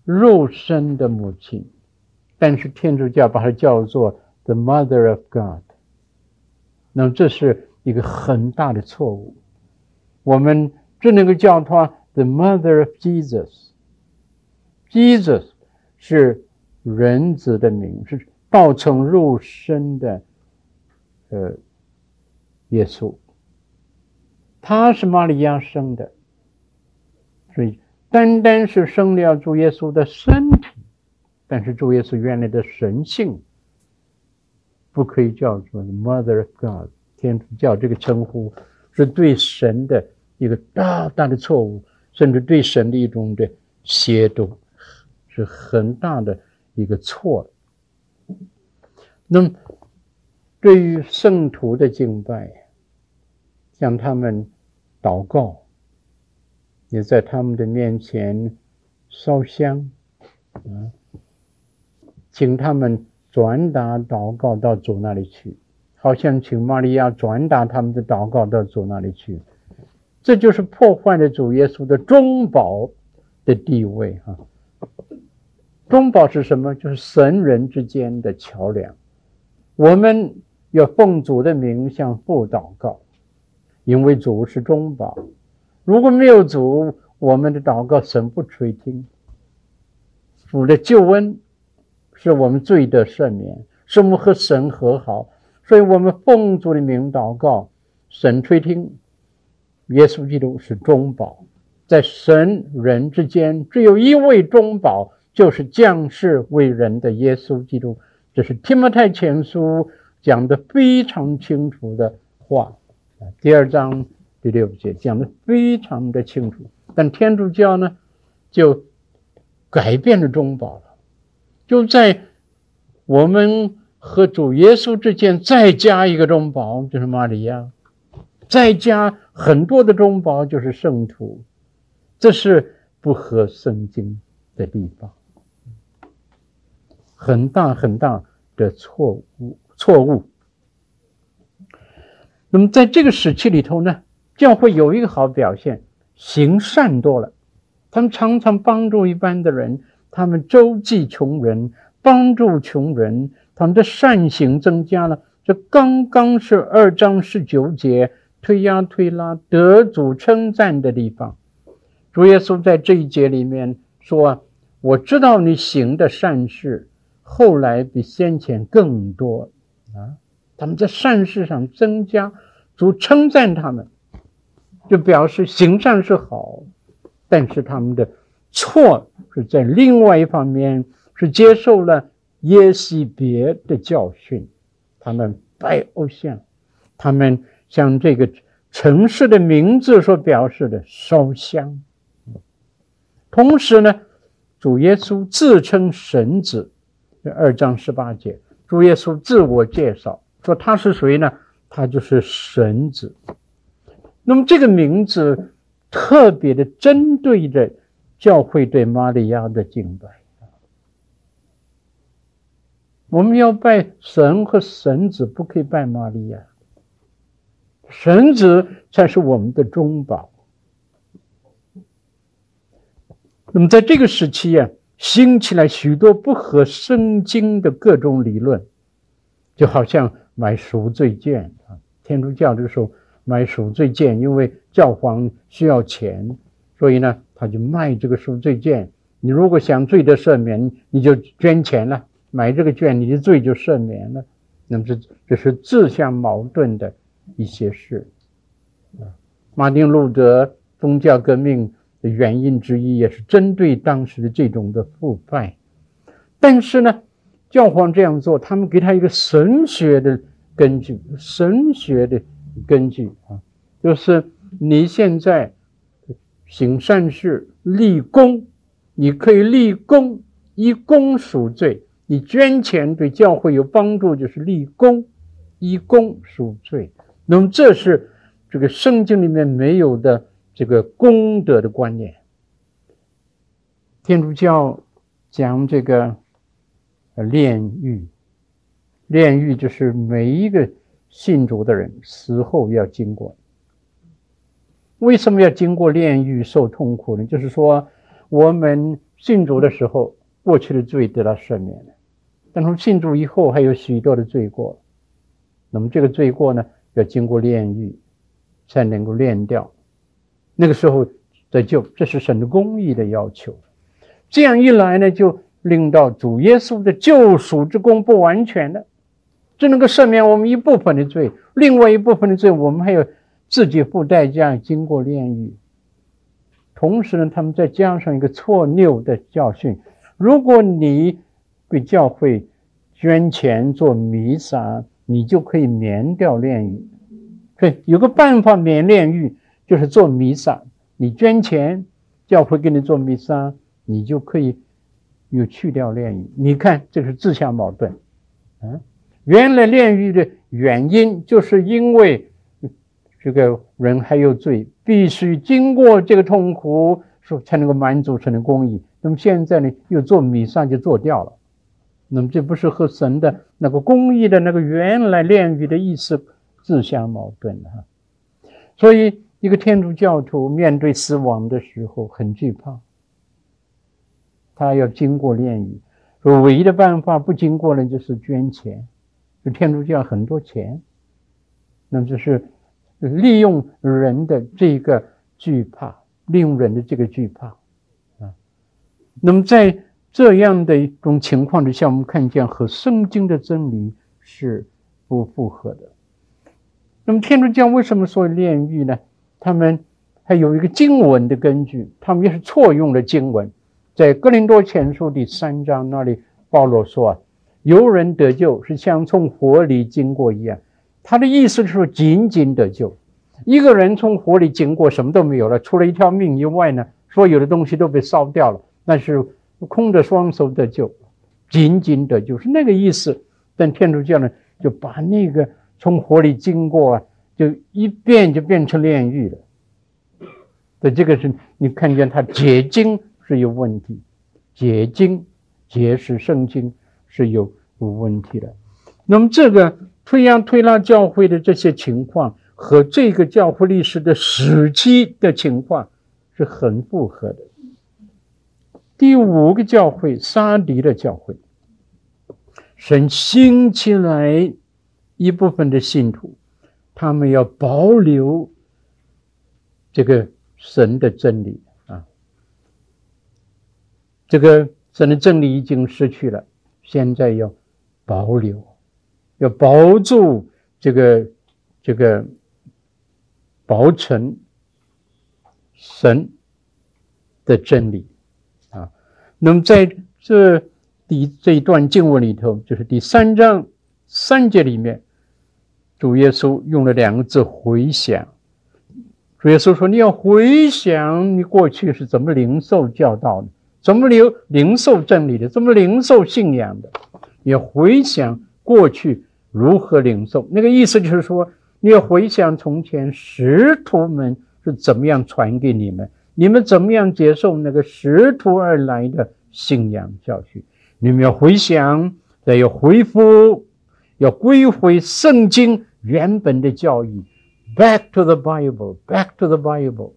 肉身的母亲，但是天主教把它叫做 the Mother of God，那么这是一个很大的错误，我们只能够叫它 the Mother of Jesus。Jesus 是人子的名，是道成肉身的，呃，耶稣，他是玛利亚生的，所以单单是生了主耶稣的身体，但是主耶稣原来的神性不可以叫做 Mother of God。天主教这个称呼是对神的一个大大的错误，甚至对神的一种的亵渎，是很大的一个错。那么，对于圣徒的敬拜，向他们祷告，也在他们的面前烧香，啊，请他们转达祷告到主那里去。好像请玛利亚转达他们的祷告到主那里去，这就是破坏了主耶稣的中保的地位哈。中保是什么？就是神人之间的桥梁。我们要奉主的名向父祷告，因为主是中保。如果没有主，我们的祷告神不垂听。主的救恩是我们罪的赦免，是我们和神和好。所以我们奉主的名祷告，神垂听。耶稣基督是中保，在神人之间只有一位中保，就是降世为人的耶稣基督。这是提摩太前书讲的非常清楚的话，第二章第六节讲的非常的清楚。但天主教呢，就改变了中保了，就在我们。和主耶稣之间再加一个中保，就是玛利亚；再加很多的中保，就是圣徒。这是不合圣经的地方，很大很大的错误，错误。那么在这个时期里头呢，这样会有一个好表现，行善多了。他们常常帮助一般的人，他们周济穷人，帮助穷人。他们的善行增加了，这刚刚是二章十九节推压推拉得主称赞的地方。主耶稣在这一节里面说：“我知道你行的善事，后来比先前更多啊。”他们在善事上增加，主称赞他们，就表示行善是好，但是他们的错是在另外一方面是接受了。耶西别的教训，他们拜偶像，他们像这个城市的名字所表示的烧香。同时呢，主耶稣自称神子，二章十八节，主耶稣自我介绍说他是谁呢？他就是神子。那么这个名字特别的针对着教会对玛利亚的敬拜。我们要拜神和神子，不可以拜玛利亚。神子才是我们的中保。那么在这个时期呀、啊，兴起来许多不合圣经的各种理论，就好像买赎罪券啊。天主教这个时候买赎罪券，因为教皇需要钱，所以呢，他就卖这个赎罪券。你如果想罪得赦免，你就捐钱了。买这个券，你的罪就赦免了。那么这这是自相矛盾的一些事。马丁路德宗教革命的原因之一，也是针对当时的这种的腐败。但是呢，教皇这样做，他们给他一个神学的根据，神学的根据啊，就是你现在行善事立功，你可以立功，以功赎罪。你捐钱对教会有帮助，就是立功，以功赎罪。那么这是这个圣经里面没有的这个功德的观念。天主教讲这个炼狱，炼狱就是每一个信主的人死后要经过。为什么要经过炼狱受痛苦呢？就是说，我们信主的时候，过去的罪得到赦免了，但从信主以后还有许多的罪过，那么这个罪过呢，要经过炼狱才能够炼掉，那个时候得救，这是神的公义的要求。这样一来呢，就令到主耶稣的救赎之功不完全了，只能够赦免我们一部分的罪，另外一部分的罪我们还有。自己付代价，经过炼狱，同时呢，他们再加上一个错谬的教训：如果你给教会捐钱做弥撒，你就可以免掉炼狱。对，有个办法免炼狱，就是做弥撒。你捐钱，教会给你做弥撒，你就可以有去掉炼狱。你看，这是自相矛盾。嗯，原来炼狱的原因就是因为。这个人还有罪，必须经过这个痛苦，说才能够满足神的公义。那么现在呢，又做弥撒就做掉了，那么这不是和神的那个公义的那个原来炼狱的意思自相矛盾的哈。所以，一个天主教徒面对死亡的时候很惧怕，他要经过炼狱，说唯一的办法不经过呢，就是捐钱，天主教很多钱，那么就是。利用人的这个惧怕，利用人的这个惧怕，啊，那么在这样的一种情况之下，我们看见和圣经的真理是不符合的。那么天主教为什么说炼狱呢？他们还有一个经文的根据，他们也是错用了经文，在哥林多前书第三章那里，保罗说啊，有人得救是像从火里经过一样。他的意思是说，仅仅得救。一个人从火里经过，什么都没有了，除了一条命以外呢，所有的东西都被烧掉了。那是空着双手得救，仅仅得救是那个意思。但天主教呢，就把那个从火里经过啊，就一变就变成炼狱了。所以这个是你看见他解经是有问题，解经解释圣经是有有问题的。那么这个。推扬推拉教会的这些情况和这个教会历史的时期的情况是很符合的。第五个教会，撒狄的教会，神兴起来一部分的信徒，他们要保留这个神的真理啊，这个神的真理已经失去了，现在要保留。要保住这个这个保存神的真理啊，那么在这第这一段经文里头，就是第三章三节里面，主耶稣用了两个字“回想”。主耶稣说：“你要回想你过去是怎么领受教导的，怎么领领受真理的，怎么灵受信仰的，你回想过去。”如何领受？那个意思就是说，你要回想从前使徒们是怎么样传给你们，你们怎么样接受那个使徒而来的信仰教训。你们要回想，再要恢复，要归回圣经原本的教义。Back to the Bible, back to the Bible。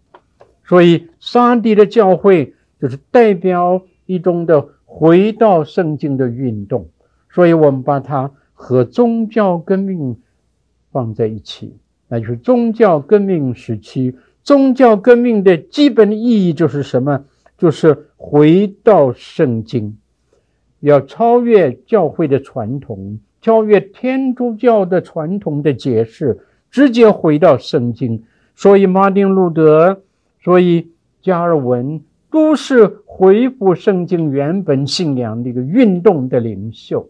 所以，上帝的教会就是代表一种的回到圣经的运动。所以我们把它。和宗教革命放在一起，那就是宗教革命时期。宗教革命的基本意义就是什么？就是回到圣经，要超越教会的传统，超越天主教的传统的解释，直接回到圣经。所以，马丁路德，所以加尔文，都是恢复圣经原本信仰的一个运动的领袖。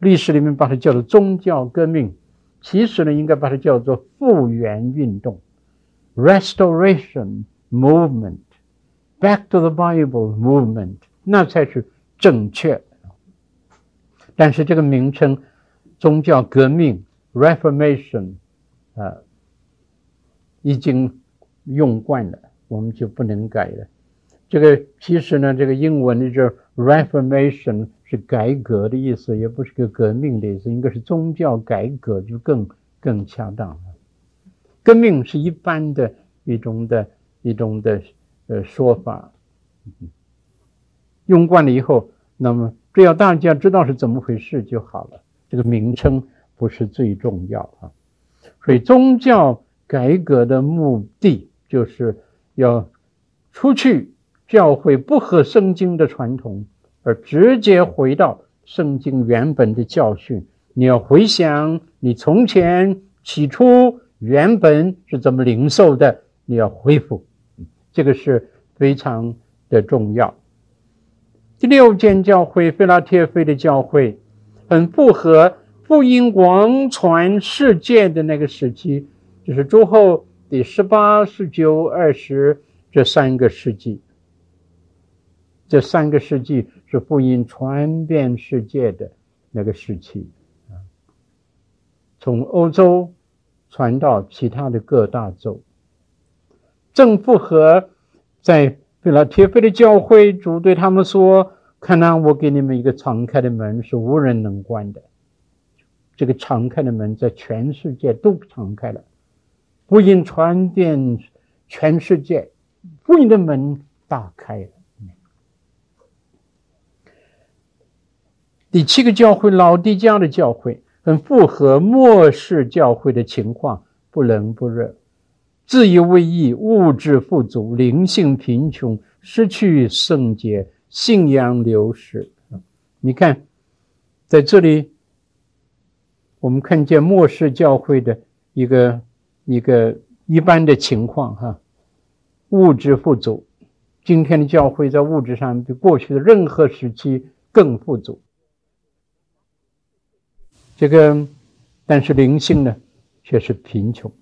历史里面把它叫做宗教革命，其实呢，应该把它叫做复原运动 （Restoration Movement），Back to the Bible Movement，那才是正确。但是这个名称“宗教革命 ”（Reformation） 啊，已经用惯了，我们就不能改了。这个其实呢，这个英文的这 Reformation 是改革的意思，也不是个革命的意思，应该是宗教改革就更更恰当了。革命是一般的一种的一种的呃说法，用惯了以后，那么只要大家知道是怎么回事就好了。这个名称不是最重要啊。所以宗教改革的目的就是要出去教会不合圣经的传统，而直接回到圣经原本的教训。你要回想你从前起初原本是怎么领受的，你要恢复，这个是非常的重要。第六间教会，腓拉铁非的教会，很符合。福音广传世界的那个时期，就是诸侯第十八、十九、二十这三个世纪。这三个世纪是福音传遍世界的那个时期啊，从欧洲传到其他的各大洲，正符合在腓拉铁非的教会，主对他们说：“看哪，我给你们一个敞开的门，是无人能关的。”这个敞开的门在全世界都敞开了，福音传遍全世界，福音的门打开了。第七个教会，老底嘉的教会，很符合末世教会的情况，不冷不热，自以为意，物质富足，灵性贫穷，失去圣洁，信仰流失。你看，在这里。我们看见末世教会的一个一个一般的情况哈，物质富足。今天的教会在物质上比过去的任何时期更富足。这个，但是灵性呢，却是贫穷，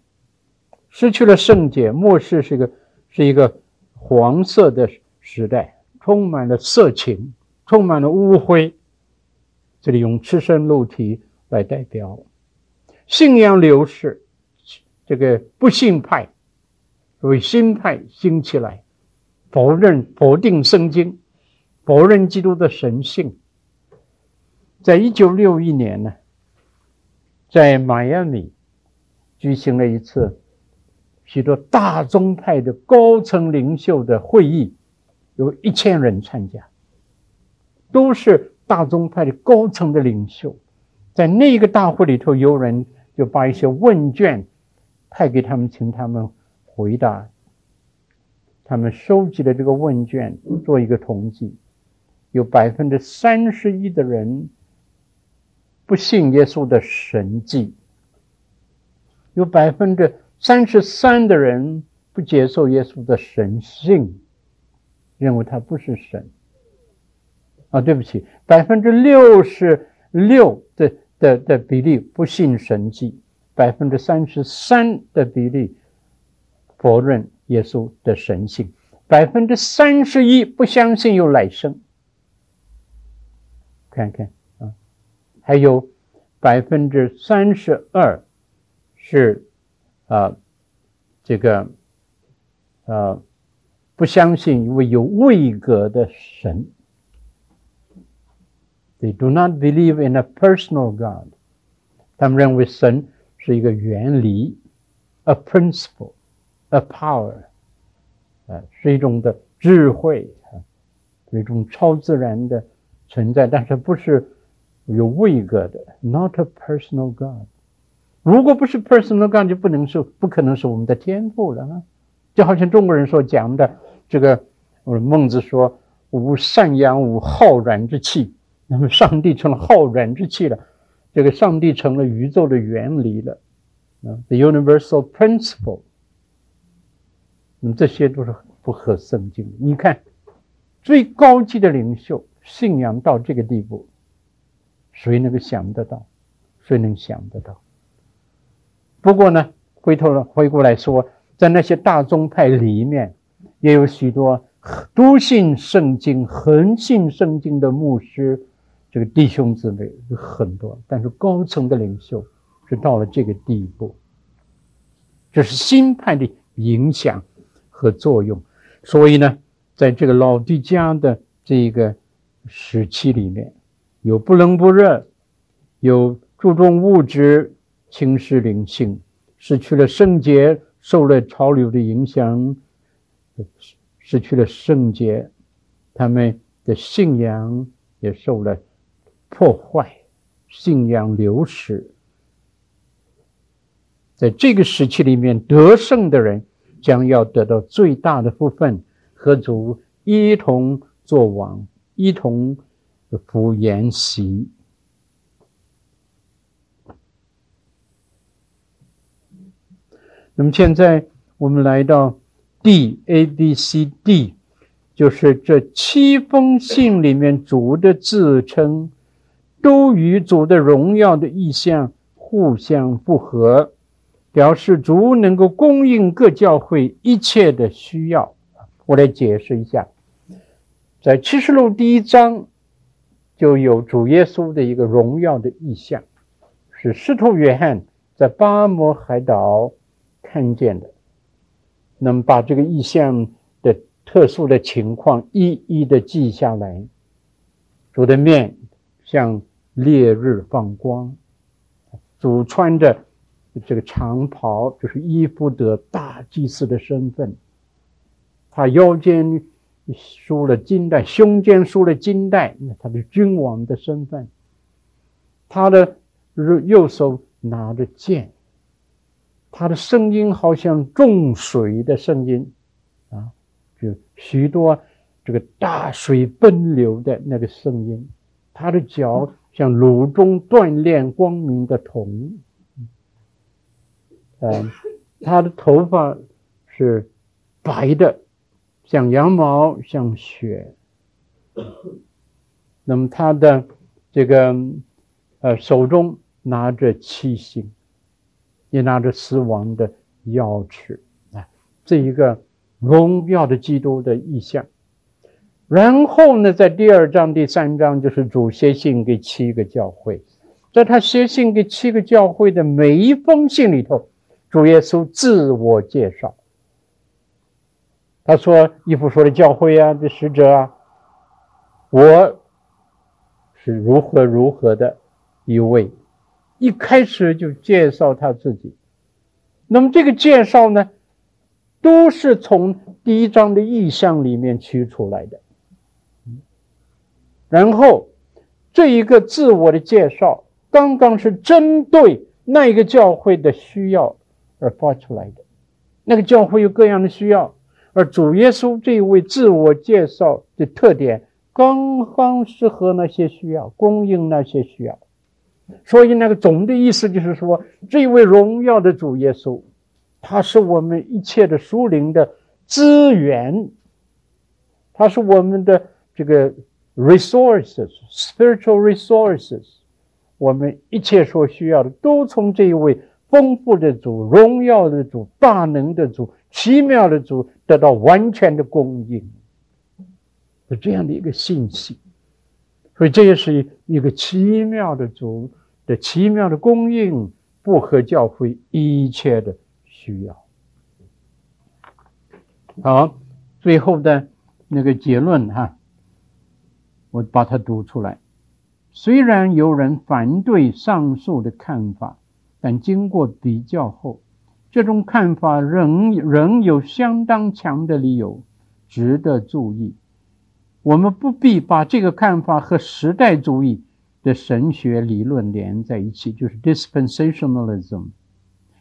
失去了圣洁。末世是一个是一个黄色的时代，充满了色情，充满了污秽。这里用赤身露体。来代表信仰流失，这个不信派所谓新派兴起来，否认否定圣经，否认基督的神性。在一九六一年呢，在迈阿密举行了一次许多大宗派的高层领袖的会议，有一千人参加，都是大宗派的高层的领袖。在那个大会里头，有人就把一些问卷派给他们，请他们回答。他们收集的这个问卷，做一个统计，有百分之三十一的人不信耶稣的神迹，有百分之三十三的人不接受耶稣的神性，认为他不是神。啊，对不起，百分之六十六的。的的比例不信神迹，百分之三十三的比例否认耶稣的神性，百分之三十一不相信有来生。看看啊，还有百分之三十二是啊这个啊不相信一位有位格的神。They do not believe in a personal God。他们认为神是一个原理，a principle，a power，啊，是一种的智慧啊，是一种超自然的存在，但是不是有位格的，not a personal God。如果不是 personal God，就不能是，不可能是我们的天赋了啊！就好像中国人所讲的这个，我孟子说：“吾善养，无浩然之气。”那么，上帝成了浩然之气了，这个上帝成了宇宙的原理了，啊，the universal principle。那么这些都是不合圣经的。你看，最高级的领袖信仰到这个地步，谁能够想得到？谁能想得到？不过呢，回头了，回过来说，在那些大宗派里面，也有许多笃信圣经、恒信圣经的牧师。这个弟兄姊妹有很多，但是高层的领袖是到了这个地步，这是新派的影响和作用。所以呢，在这个老底嘉的这个时期里面，有不冷不热，有注重物质，轻视灵性，失去了圣洁，受了潮流的影响，失去了圣洁，他们的信仰也受了破坏，信仰流失。在这个时期里面，得胜的人将要得到最大的福分，和主一同作王，一同服筵席。那么现在我们来到 D A B C D，就是这七封信里面主的自称，都与主的荣耀的意象互相不合。表示主能够供应各教会一切的需要。我来解释一下，在启示录第一章就有主耶稣的一个荣耀的意象，是使徒约翰在巴摩海岛看见的。那么把这个意象的特殊的情况一一的记下来。主的面像烈日放光，主穿着。这个长袍就是伊夫的大祭司的身份，他腰间梳了金带，胸间梳了金带，那他的君王的身份。他的右手拿着剑，他的声音好像众水的声音啊，就许多这个大水奔流的那个声音。他的脚像炉中锻炼光明的铜。嗯，他的头发是白的，像羊毛，像雪。那么他的这个呃手中拿着七星，也拿着死亡的钥匙啊，这一个荣耀的基督的意象。然后呢，在第二章、第三章，就是主写信给七个教会，在他写信给七个教会的每一封信里头。主耶稣自我介绍，他说：“以弗所的教会啊，这使者啊，我是如何如何的一位。”一开始就介绍他自己。那么这个介绍呢，都是从第一章的意象里面取出来的。然后这一个自我的介绍，刚刚是针对那一个教会的需要。而发出来的那个教会有各样的需要，而主耶稣这一位自我介绍的特点，刚刚适合那些需要，供应那些需要。所以那个总的意思就是说，这一位荣耀的主耶稣，他是我们一切的属灵的资源，他是我们的这个 resources，spiritual resources，我们一切所需要的都从这一位。丰富的主，荣耀的主，大能的主，奇妙的主，得到完全的供应，是这样的一个信息。所以这也是一个奇妙的主的奇妙的供应，符合教会一切的需要。好，最后的那个结论哈，我把它读出来。虽然有人反对上述的看法。但经过比较后，这种看法仍仍有相当强的理由，值得注意。我们不必把这个看法和时代主义的神学理论连在一起，就是 dispensationalism，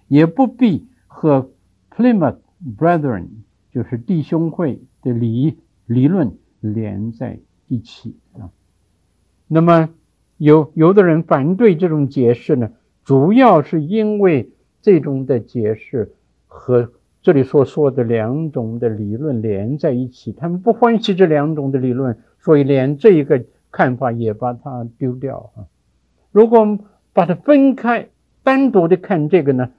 也不必和 Plymouth Brethren，就是弟兄会的理理论连在一起一起啊。那么有有的人反对这种解释呢？主要是因为这种的解释和这里所说的两种的理论连在一起，他们不欢喜这两种的理论，所以连这一个看法也把它丢掉啊。如果把它分开，单独的看这个呢，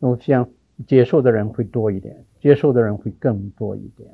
我想接受的人会多一点，接受的人会更多一点。